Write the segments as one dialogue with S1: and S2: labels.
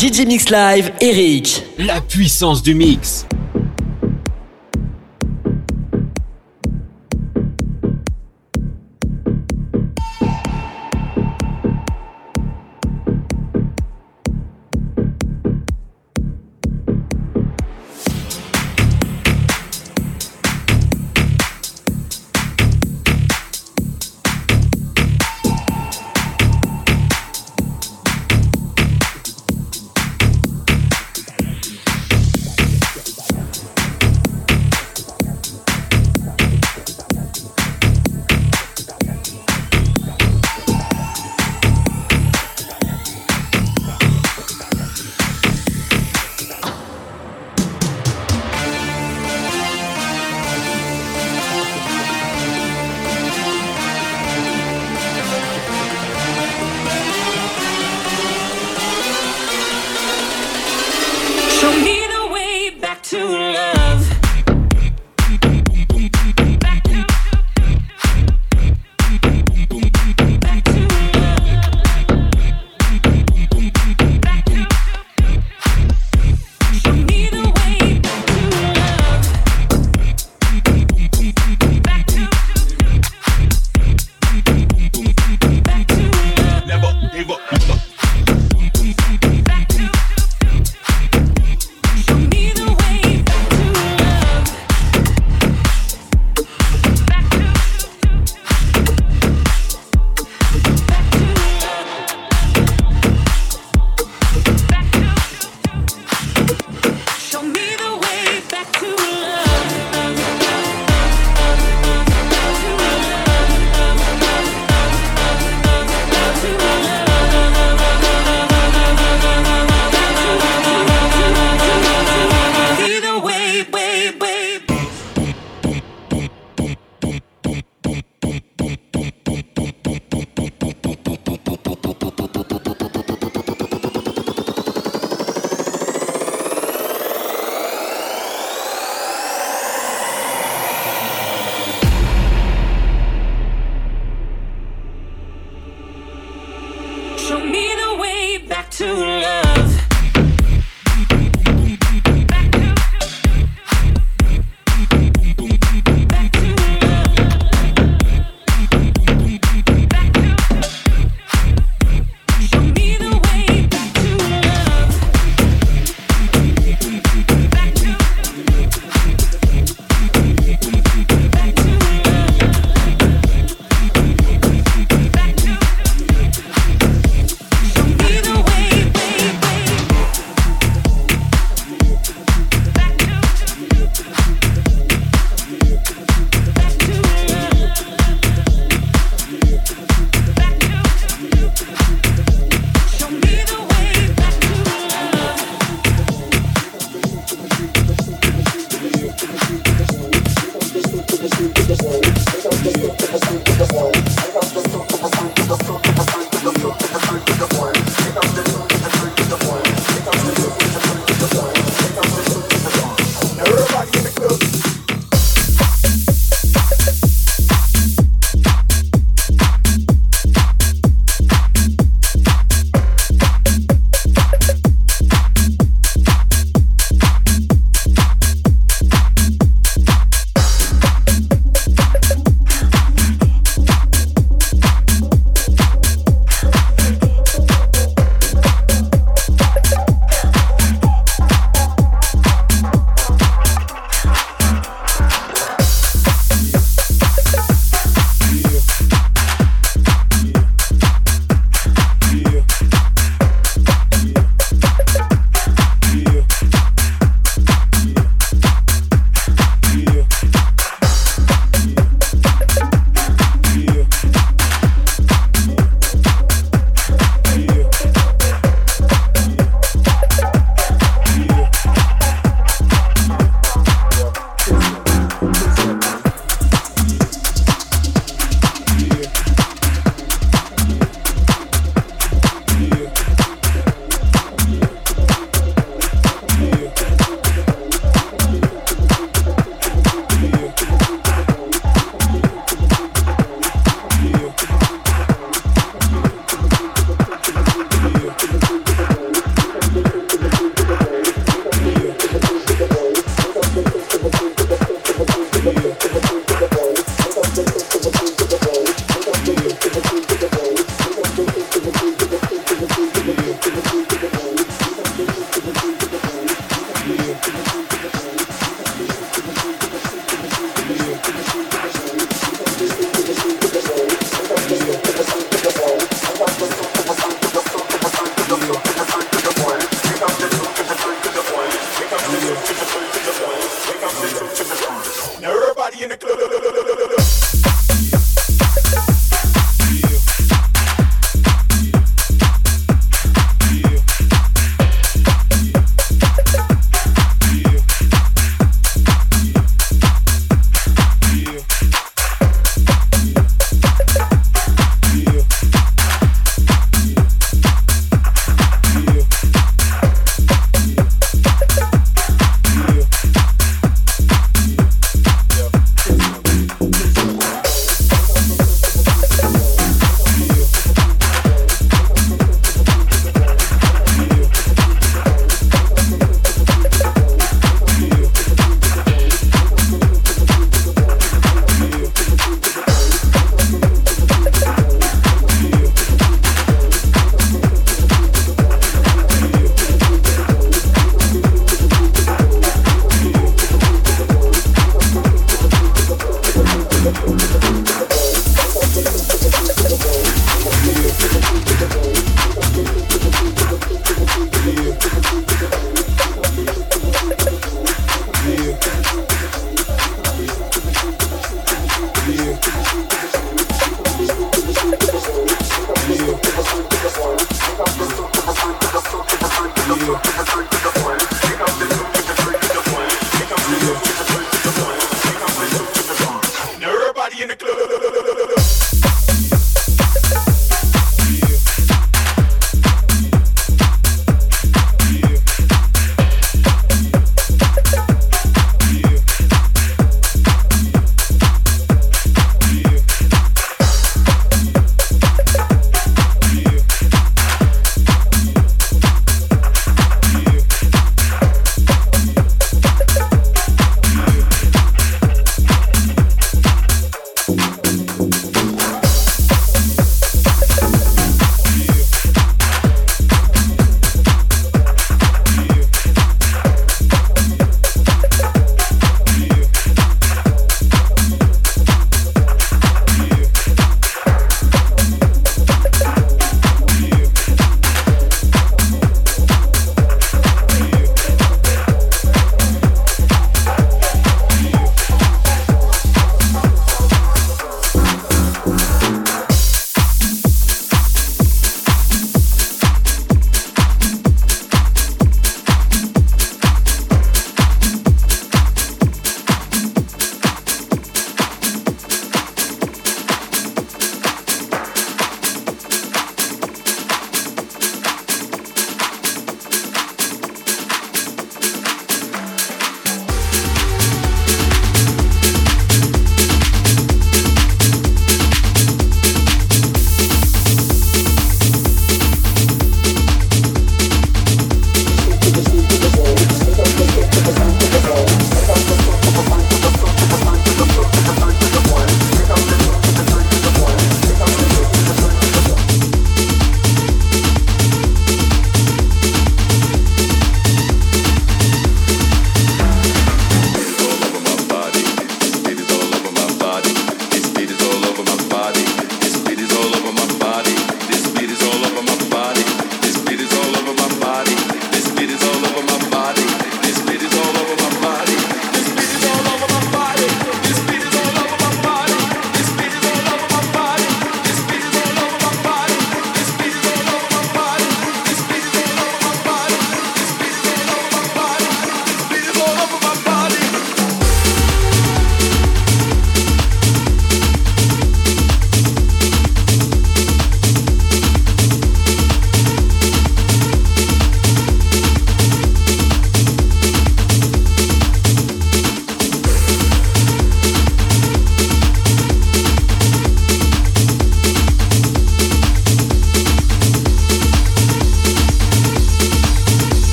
S1: DJ Mix Live, Eric.
S2: La puissance du mix.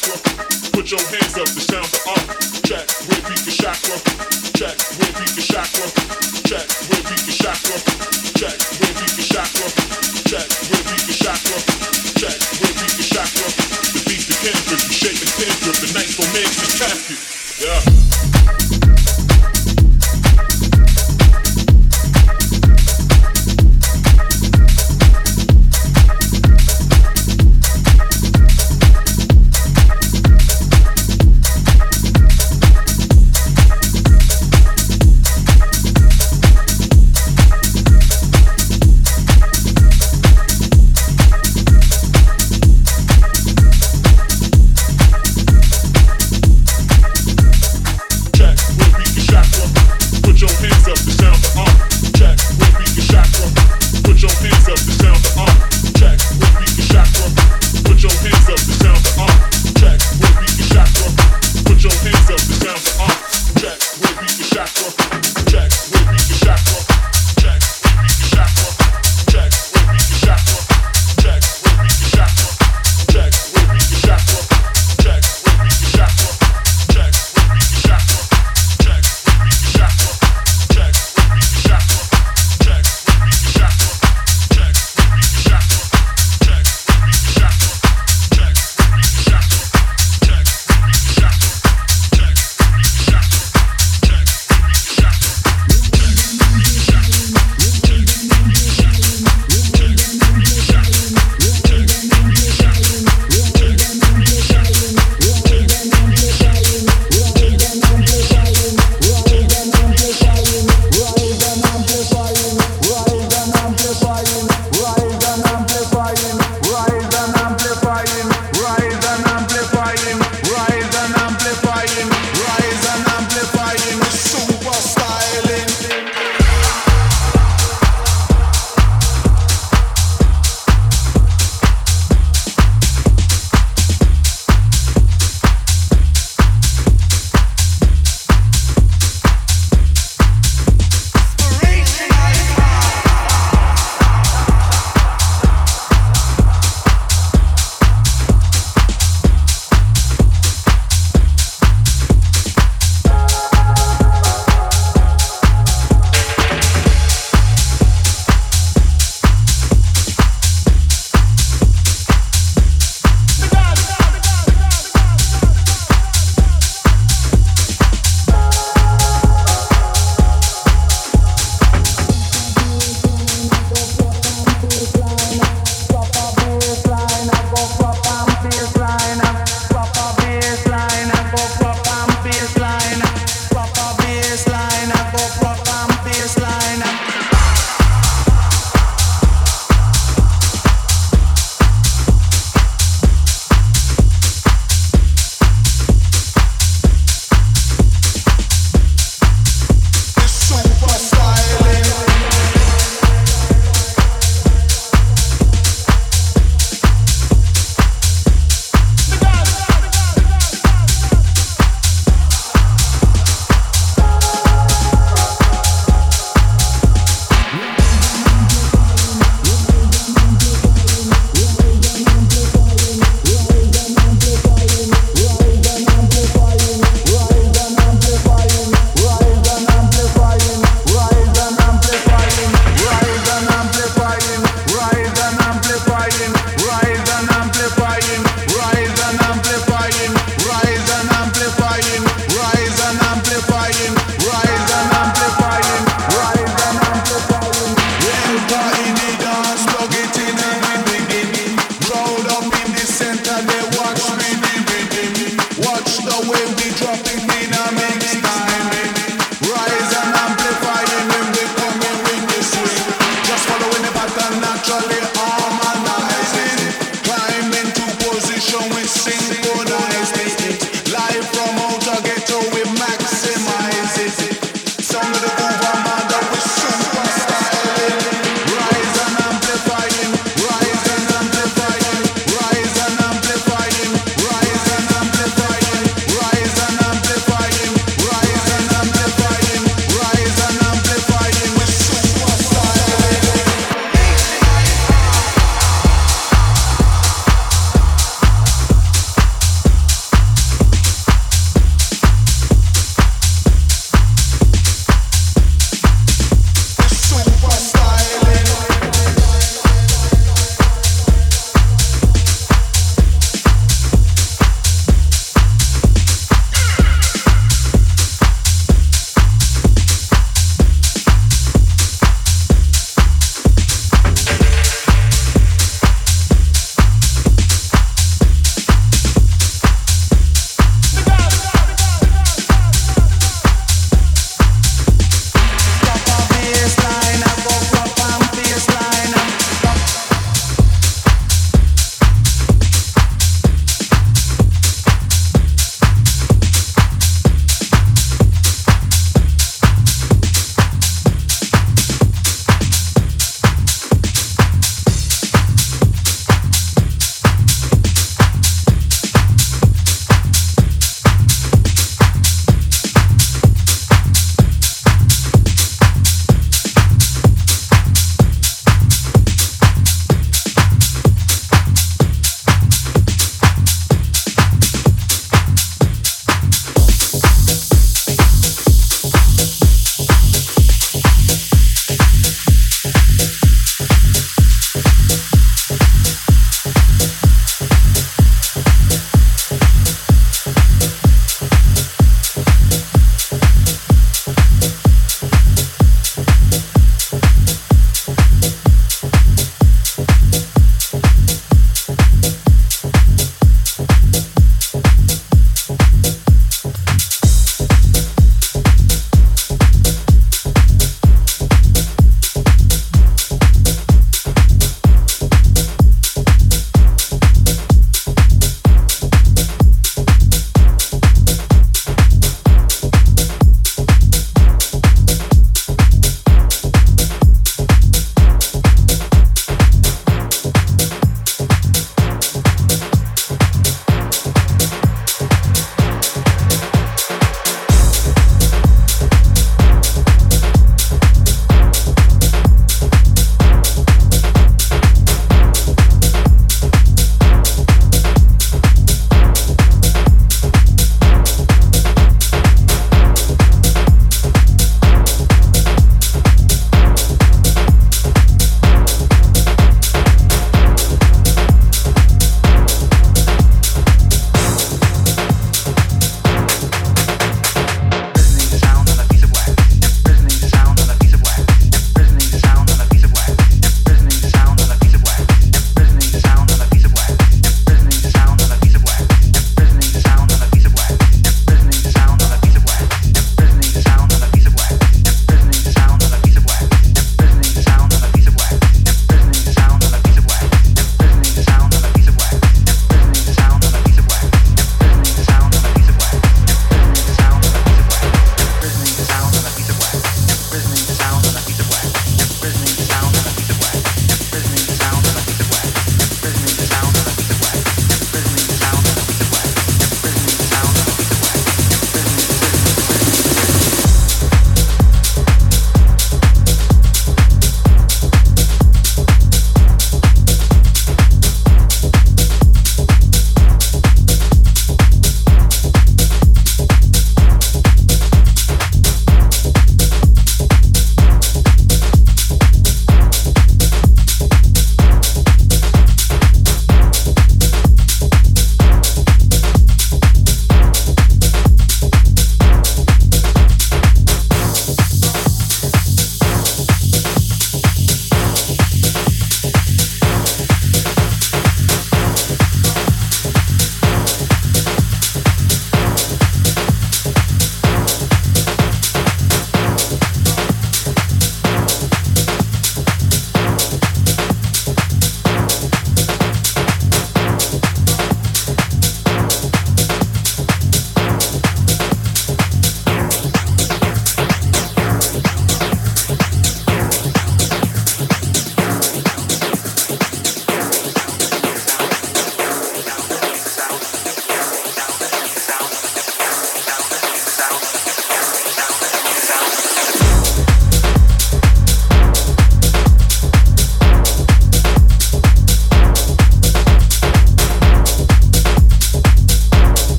S1: Put your hands up, the sound of art. Check, repeat the chakra. Check, repeat
S3: the chakra. Check,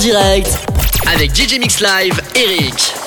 S3: direct avec DJ Mix Live, Eric.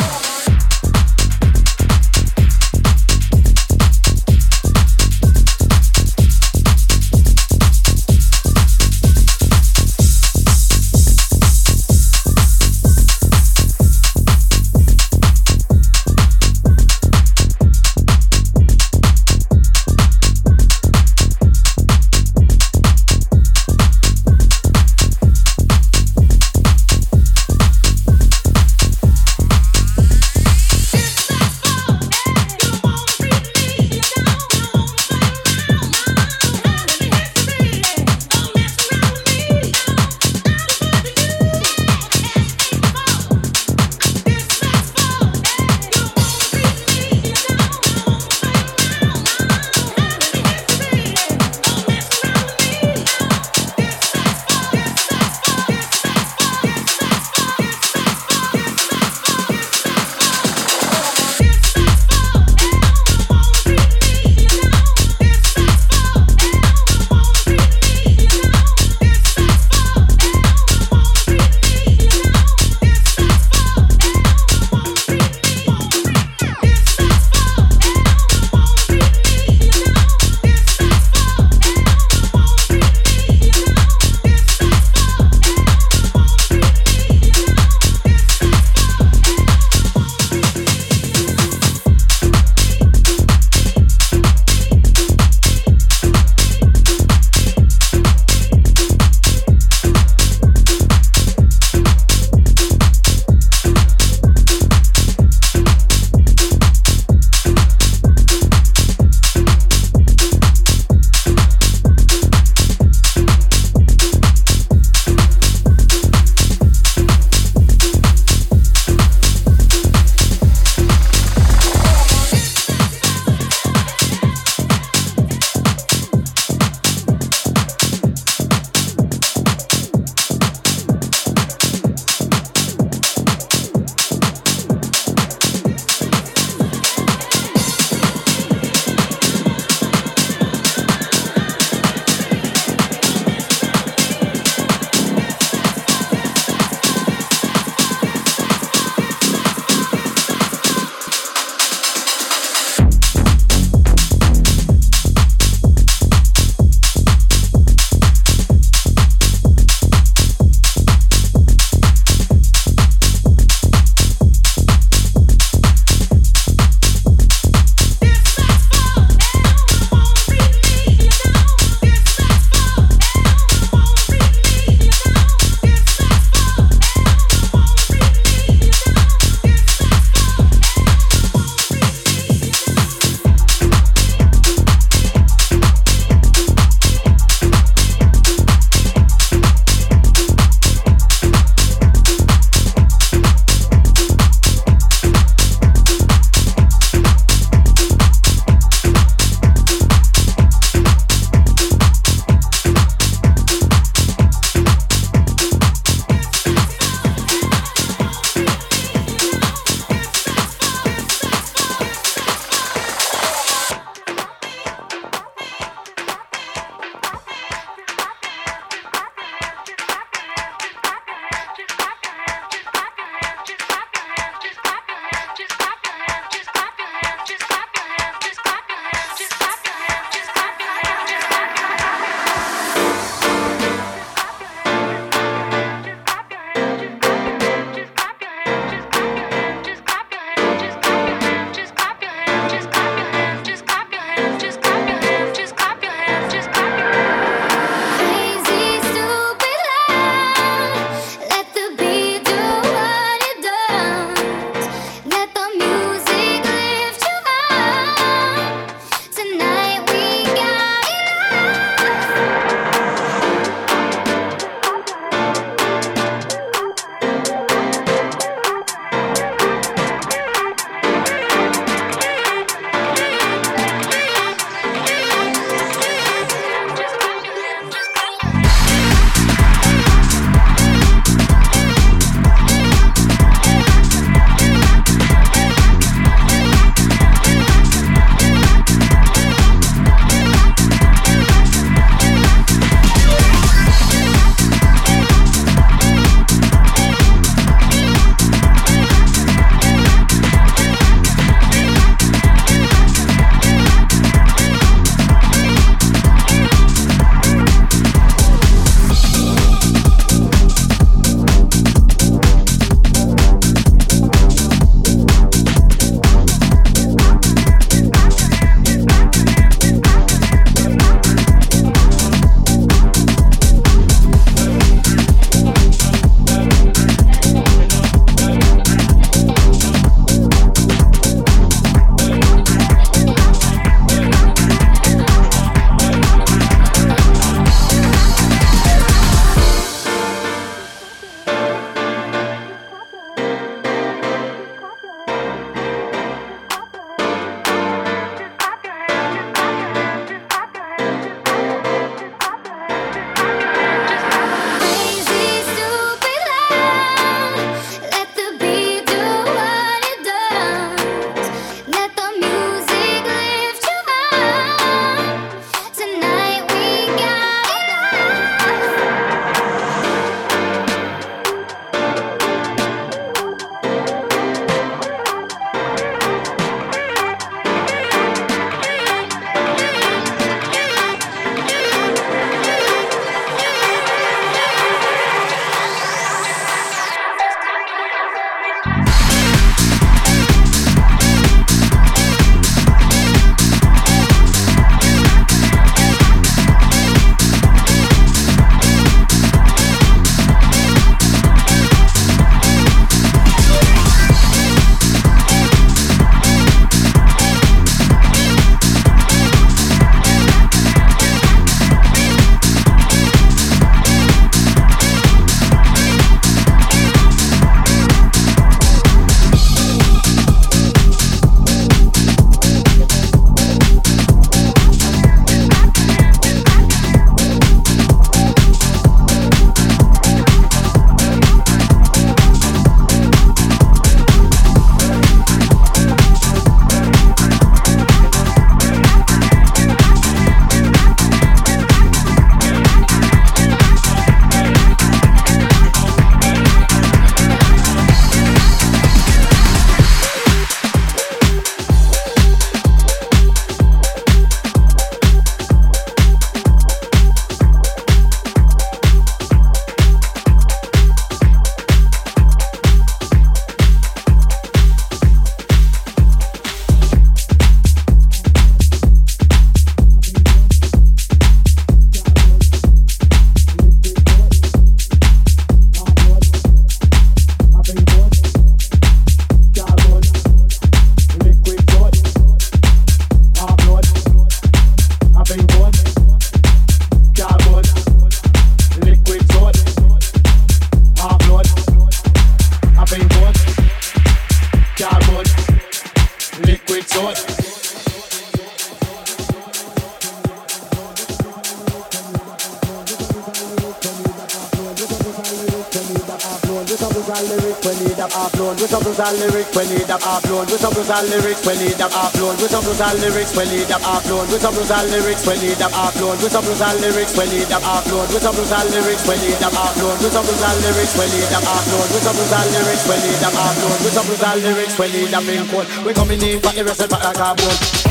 S4: And lyrics we need them upload. With some and lyrics we need them upload. With some and lyrics we need them upload. With some and lyrics we need them upload. With some and lyrics we need them upload. With some and lyrics we need them upload. With some and lyrics we need them upload. With some and lyrics we need them in code. We coming in for the carbon.